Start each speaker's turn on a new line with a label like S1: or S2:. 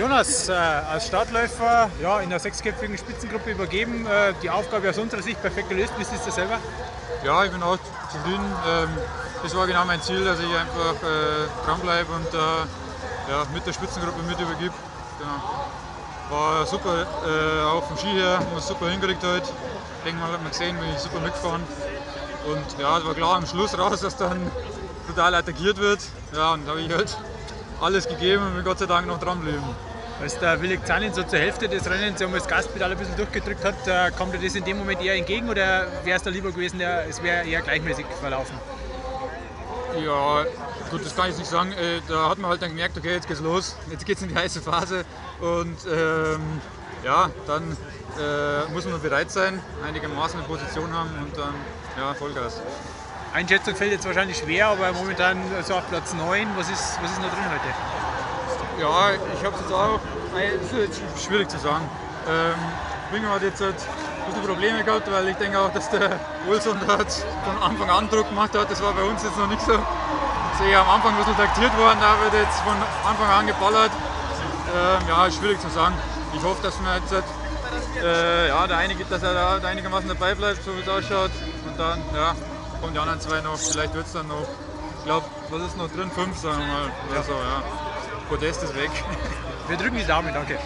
S1: Jonas, äh, als Startläufer ja, in der sechsköpfigen Spitzengruppe übergeben, äh, die Aufgabe aus unserer Sicht perfekt gelöst. Wie siehst du selber?
S2: Ja, ich bin auch zufrieden. Ähm, das war genau mein Ziel, dass ich einfach äh, dranbleibe und äh, ja, mit der Spitzengruppe mit übergebe. Genau. War super, äh, auch vom Ski her, haben wir super hingekriegt heute. Ich hat man gesehen, bin ich super mitgefahren. Und ja, es war klar am Schluss raus, dass dann total attackiert wird. Ja, und da habe ich halt alles gegeben und bin Gott sei Dank noch dranbleiben.
S1: Als der Willig Zanin so zur Hälfte des Rennens um das Gaspedal ein bisschen durchgedrückt hat, äh, kommt dir das in dem Moment eher entgegen oder wäre es da lieber gewesen, der, es wäre eher gleichmäßig verlaufen?
S2: Ja, gut, das kann ich nicht sagen. Äh, da hat man halt dann gemerkt, okay, jetzt geht's los, jetzt geht's in die heiße Phase und ähm, ja, dann äh, muss man bereit sein, einigermaßen eine Position haben und dann ja, Vollgas.
S1: Einschätzung fällt jetzt wahrscheinlich schwer, aber momentan so auf Platz 9. Was ist, was ist noch drin heute?
S2: Ja, ich habe es jetzt auch, das ist jetzt schwierig zu sagen. Ähm, hat jetzt ein bisschen Probleme gehabt, weil ich denke auch, dass der Olsson hat von Anfang an Druck gemacht hat. Das war bei uns jetzt noch nicht so. Das ist eher am Anfang ein bisschen taktiert worden, da wird jetzt von Anfang an geballert. Ähm, ja, ist schwierig zu sagen. Ich hoffe, dass man jetzt äh, ja, der einige, dass er da einigermaßen dabei bleibt, so wie es ausschaut. Und dann ja, kommen die anderen zwei noch. Vielleicht wird es dann noch, ich glaube, was ist noch drin? Fünf, sagen wir mal. Oder so, ja. Podest ist weg.
S1: Wir drücken die Daumen, danke.